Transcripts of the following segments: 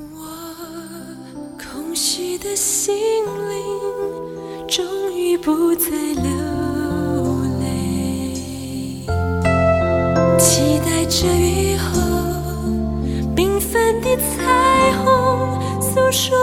我空虚的心灵终于不再流泪，期待着雨后缤纷的彩虹，诉说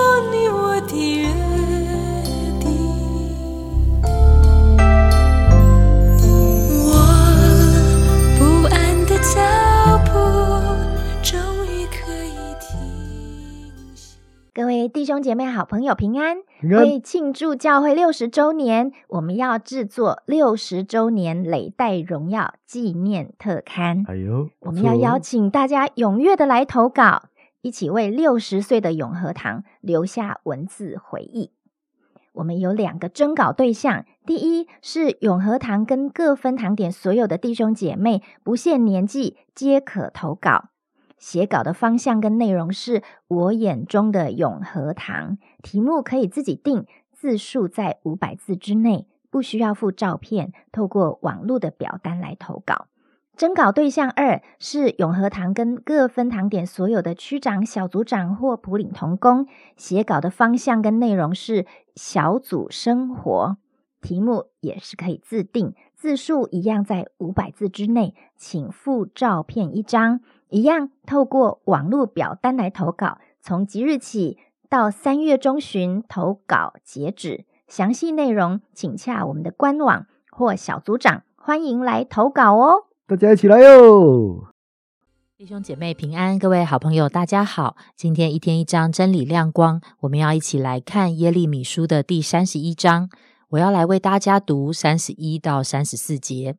兄姐妹、好朋友平安！平安为庆祝教会六十周年，我们要制作六十周年累代荣耀纪念特刊。哎呦，我们要邀请大家踊跃的来投稿，一起为六十岁的永和堂留下文字回忆。我们有两个征稿对象，第一是永和堂跟各分堂点所有的弟兄姐妹，不限年纪，皆可投稿。写稿的方向跟内容是我眼中的永和堂，题目可以自己定，字数在五百字之内，不需要附照片，透过网络的表单来投稿。征稿对象二是永和堂跟各分堂点所有的区长、小组长或普领同工，写稿的方向跟内容是小组生活，题目也是可以自定，字数一样在五百字之内，请附照片一张，一样透过网络表单来投稿，从即日起到三月中旬投稿截止，详细内容请洽我们的官网或小组长，欢迎来投稿哦。大家一起来哟！弟兄姐妹平安，各位好朋友，大家好。今天一天一章真理亮光，我们要一起来看耶利米书的第三十一章。我要来为大家读三十一到三十四节。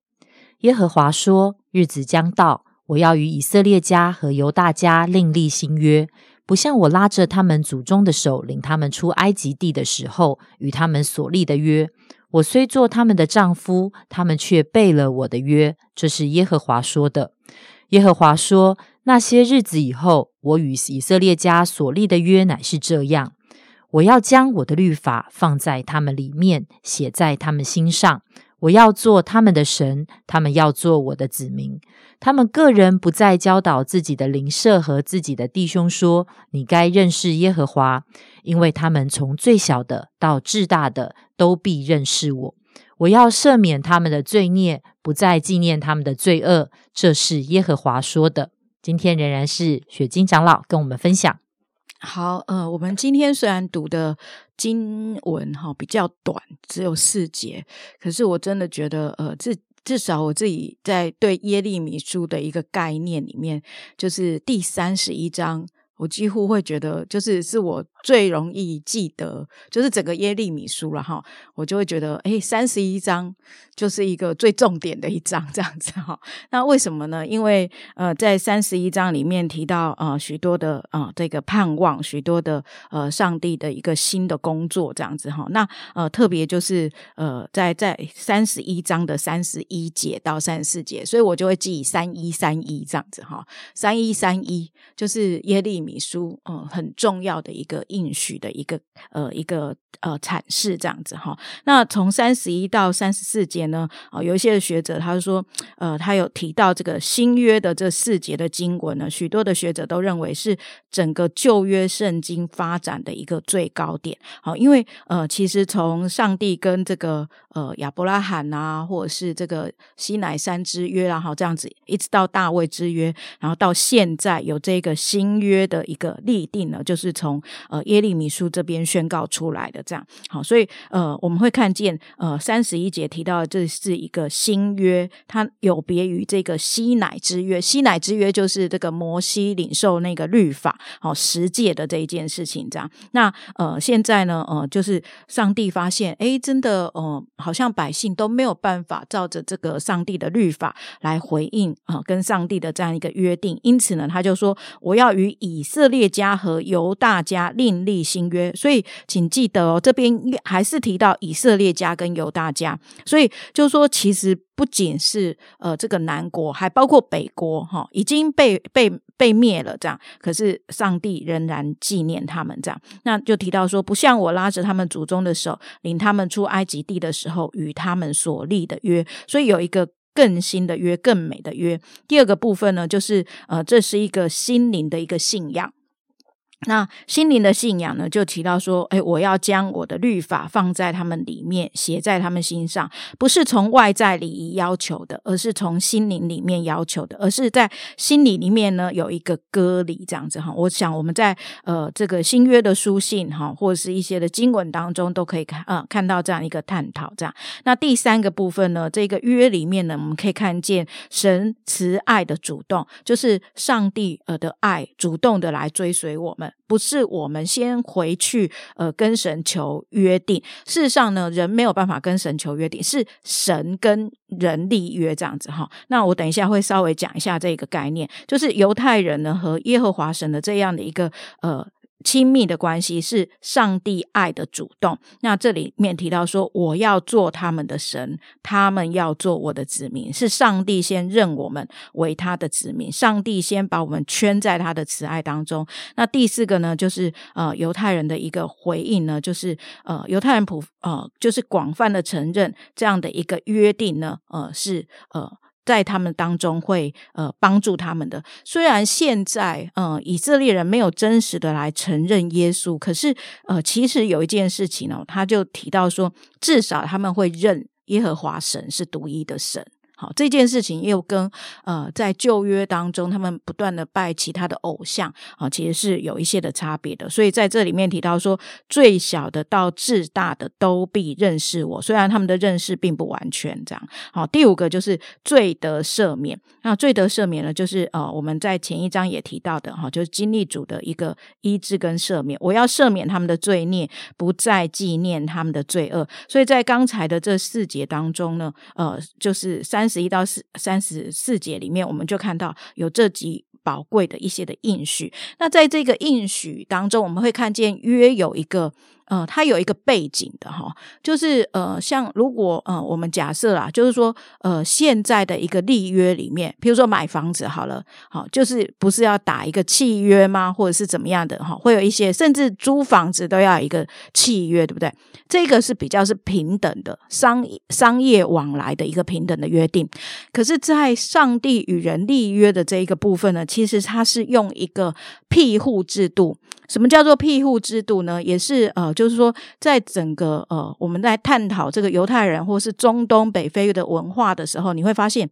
耶和华说：“日子将到，我要与以色列家和犹大家另立新约，不像我拉着他们祖宗的手领他们出埃及地的时候与他们所立的约。我虽做他们的丈夫，他们却背了我的约。”这是耶和华说的。耶和华说：“那些日子以后，我与以色列家所立的约乃是这样：我要将我的律法放在他们里面，写在他们心上。我要做他们的神，他们要做我的子民。他们个人不再教导自己的邻舍和自己的弟兄说：‘你该认识耶和华’，因为他们从最小的到至大的都必认识我。我要赦免他们的罪孽，不再纪念他们的罪恶。这是耶和华说的。今天仍然是雪晶长老跟我们分享。好，呃，我们今天虽然读的经文哈比较短，只有四节，可是我真的觉得，呃，至至少我自己在对耶利米书的一个概念里面，就是第三十一章，我几乎会觉得，就是是我最容易记得，就是整个耶利米书了哈，我就会觉得，哎，三十一章就是一个最重点的一章，这样子哈。那为什么呢？因为呃，在三十一章里面提到呃许多的呃这个盼望，许多的呃上帝的一个新的工作这样子哈。那呃特别就是呃在在三十一章的三十一节到三十四节，所以我就会记三一三一这样子哈。三一三一就是耶利米书嗯、很重要的一个应许的一个呃一个呃阐释这样子哈。那从三十一到三十四节呢，啊、有一些的学者他说，呃，他有提到这个新约的这四节的经文呢，许多的学者都认为是整个旧约圣经发展的一个最高点。好，因为呃，其实从上帝跟这个呃亚伯拉罕啊，或者是这个西乃山之约啊，好这样子，一直到大卫之约，然后到现在有这个新约的的一个立定呢，就是从呃耶利米书这边宣告出来的。这样好，所以呃我们会看见呃三十一节提到的这是一个新约，它有别于这个西乃之约。西乃之约就是这个摩西领受那个律法，好十诫的这一件事情。这样，那呃现在呢呃就是上帝发现，诶，真的呃好像百姓都没有办法照着这个上帝的律法来回应啊、跟上帝的这样一个约定，因此呢他就说我要与以色列家和犹大家另立新约。所以请记得哦，这边还是提到以色列家跟犹大家，所以就说，其实不仅是呃这个南国，还包括北国哈、已经被被被灭了这样，可是上帝仍然纪念他们这样。那就提到说，不像我拉着他们祖宗的手，领他们出埃及地的时候，与他们所立的约，所以有一个。更新的约，更美的约。第二个部分呢，就是呃，这是一个心灵的一个信仰。那心灵的信仰呢，就提到说，哎，我要将我的律法放在他们里面，写在他们心上，不是从外在礼仪要求的，而是从心灵里面要求的，而是在心理里面呢有一个割礼，这样子哈。我想我们在呃这个新约的书信哈，或者是一些的经文当中，都可以看啊看到这样一个探讨。这样，那第三个部分呢，这个约里面呢，我们可以看见神慈爱的主动，就是上帝呃的爱主动的来追随我们。不是我们先回去呃跟神求约定，事实上呢，人没有办法跟神求约定，是神跟人立约这样子哈。那我等一下会稍微讲一下这个概念，就是犹太人呢和耶和华神的这样的一个呃。亲密的关系是上帝爱的主动。那这里面提到说，我要做他们的神，他们要做我的子民。是上帝先认我们为他的子民，上帝先把我们圈在他的慈爱当中。那第四个呢，就是呃犹太人的一个回应呢，就是呃犹太人普呃就是广泛的承认这样的一个约定呢，呃是呃。在他们当中会呃帮助他们的，虽然现在呃以色列人没有真实的来承认耶稣，可是呃其实有一件事情呢，他就提到说，至少他们会认耶和华神是独一的神。好，这件事情又跟呃，在旧约当中，他们不断的拜其他的偶像啊，其实是有一些的差别的。所以在这里面提到说，最小的到至大的都必认识我，虽然他们的认识并不完全这样。好，第五个就是罪得赦免。那罪得赦免呢，就是呃，我们在前一章也提到的哈，就是经历主的一个医治跟赦免。我要赦免他们的罪孽，不再纪念他们的罪恶。所以在刚才的这四节当中呢，呃，就是三。十一到四三十四节里面，我们就看到有这几宝贵的一些的应许。那在这个应许当中，我们会看见约有一个。呃，它有一个背景的哈，就是呃，像如果呃，我们假设啦，就是说呃，现在的一个立约里面，比如说买房子好了，好，就是不是要打一个契约吗？或者是怎么样的哈？会有一些，甚至租房子都要一个契约，对不对？这个是比较是平等的商商业往来的一个平等的约定。可是，在上帝与人立约的这一个部分呢，其实它是用一个庇护制度。什么叫做庇护制度呢？也是呃。就是说，在整个呃，我们在探讨这个犹太人或是中东北非的文化的时候，你会发现，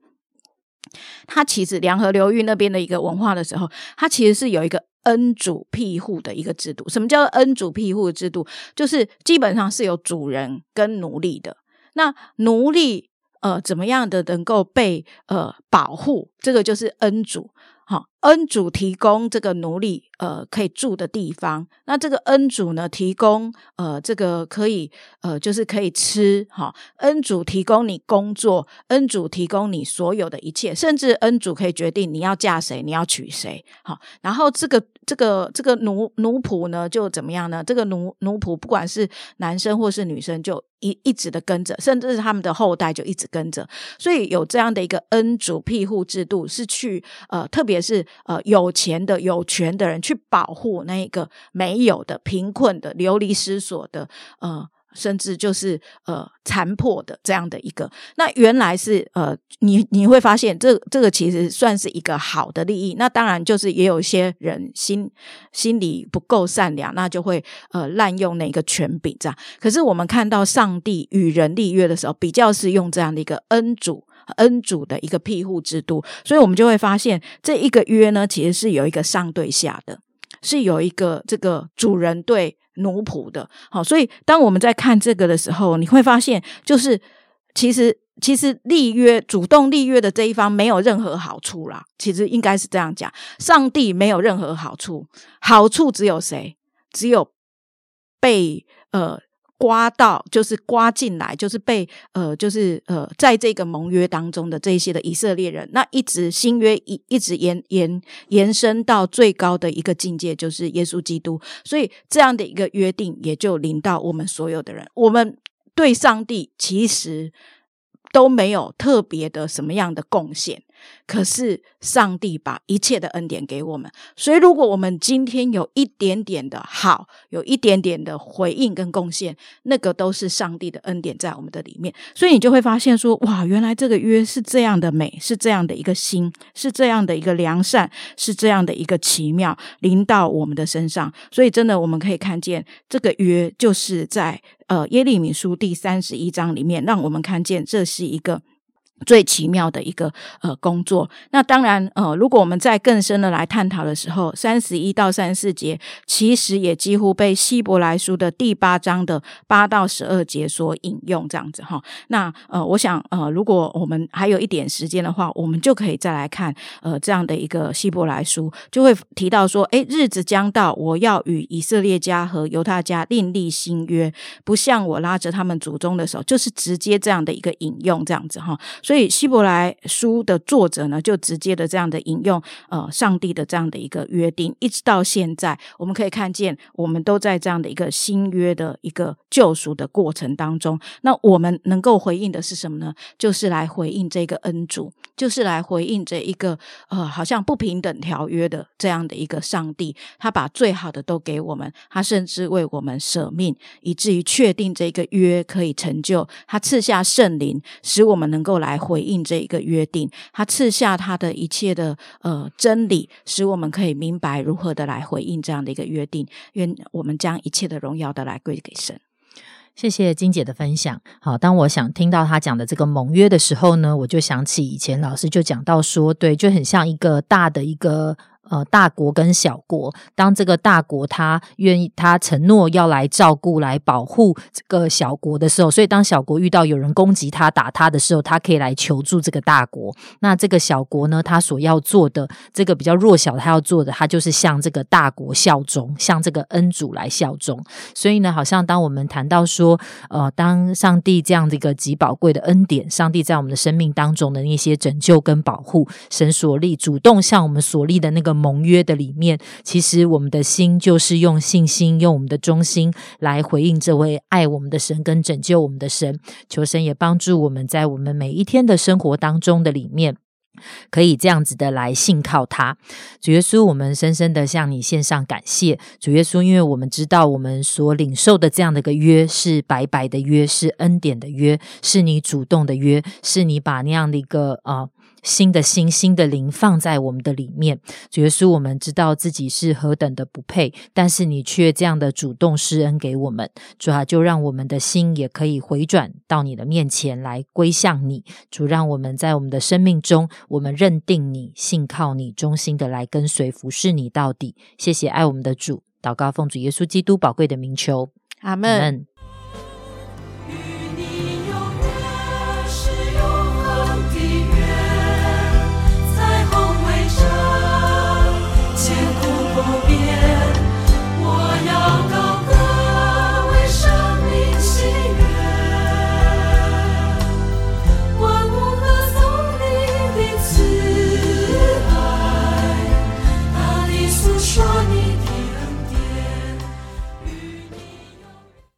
它其实两河流域那边的一个文化的时候，它其实是有一个恩主庇护的一个制度。什么叫做恩主庇护制度？就是基本上是有主人跟奴隶的。那奴隶呃，怎么样的能够被呃保护？这个就是恩主。好，恩主提供这个奴隶呃可以住的地方，那这个恩主呢提供呃这个可以呃就是可以吃哈，恩主提供你工作，恩主提供你所有的一切，甚至恩主可以决定你要嫁谁，你要娶谁。好，然后这个这个这个奴奴仆呢就怎么样呢？这个奴奴仆不管是男生或是女生，就一一直的跟着，甚至是他们的后代就一直跟着，所以有这样的一个恩主庇护制度，是去呃特别。是呃有钱的有权的人去保护那个没有的贫困的流离失所的呃甚至就是呃残破的这样的一个那原来是呃你你会发现这这个其实算是一个好的利益那当然就是也有一些人心心里不够善良那就会呃滥用那个权柄这样可是我们看到上帝与人立约的时候比较是用这样的一个恩主。恩主的一个庇护制度，所以我们就会发现这一个约呢，其实是有一个上对下的，是有一个这个主人对奴仆的。好，所以当我们在看这个的时候，你会发现，就是其实其实立约主动立约的这一方没有任何好处啦。其实应该是这样讲，上帝没有任何好处，好处只有谁？只有被呃。刮到就是刮进来，就是被呃，就是呃，在这个盟约当中的这些的以色列人，那一直新约一一直延延延伸到最高的一个境界，就是耶稣基督。所以这样的一个约定也就临到我们所有的人。我们对上帝其实都没有特别的什么样的贡献，可是上帝把一切的恩典给我们，所以如果我们今天有一点点的好，有一点点的回应跟贡献，那个都是上帝的恩典在我们的里面。所以你就会发现说，哇，原来这个约是这样的美，是这样的一个心，是这样的一个良善，是这样的一个奇妙临到我们的身上。所以真的，我们可以看见这个约就是在呃耶利米书第三十一章里面，让我们看见这是一个。最奇妙的一个呃工作，那当然呃，如果我们再更深的来探讨的时候，三十一到三十四节其实也几乎被希伯来书的第八章的八到十二节所引用，这样子哈。那呃，我想呃，如果我们还有一点时间的话，我们就可以再来看呃这样的一个希伯来书，就会提到说，诶，日子将到，我要与以色列家和犹太家另立新约，不像我拉着他们祖宗的手，就是直接这样的一个引用，这样子哈。所以希伯来书的作者呢，就直接的这样的引用，呃，上帝的这样的一个约定，一直到现在，我们可以看见，我们都在这样的一个新约的一个救赎的过程当中。那我们能够回应的是什么呢？就是来回应这个恩主，就是来回应这一个呃，好像不平等条约的这样的一个上帝，他把最好的都给我们，他甚至为我们舍命，以至于确定这个约可以成就，他赐下圣灵，使我们能够来。回应这一个约定，他赐下他的一切的呃真理，使我们可以明白如何的来回应这样的一个约定。愿我们将一切的荣耀的来归给神。谢谢金姐的分享。好，当我想听到他讲的这个盟约的时候呢，我就想起以前老师就讲到说，对，就很像一个大的一个。呃，大国跟小国，当这个大国他愿意，他承诺要来照顾、来保护这个小国的时候，所以当小国遇到有人攻击他、打他的时候，他可以来求助这个大国。那这个小国呢，他所要做的，这个比较弱小，他要做的，他就是向这个大国效忠，向这个恩主来效忠。所以呢，好像当我们谈到说，呃，当上帝这样的一个极宝贵的恩典，上帝在我们的生命当中的那些拯救跟保护，神所立主动向我们所立的那个。盟约的里面，其实我们的心就是用信心，用我们的忠心来回应这位爱我们的神跟拯救我们的神。求神也帮助我们在我们每一天的生活当中的里面，可以这样子的来信靠他。主耶稣，我们深深的向你献上感谢。主耶稣，因为我们知道我们所领受的这样的一个约是白白的约，是恩典的约，是你主动的约，是你把那样的一个啊。新的心、新的灵放在我们的里面，主耶稣，我们知道自己是何等的不配，但是你却这样的主动施恩给我们，主啊，就让我们的心也可以回转到你的面前来归向你。主，让我们在我们的生命中，我们认定你、信靠你、忠心的来跟随服侍你到底。谢谢爱我们的主，祷告奉主耶稣基督宝贵的名求，阿门。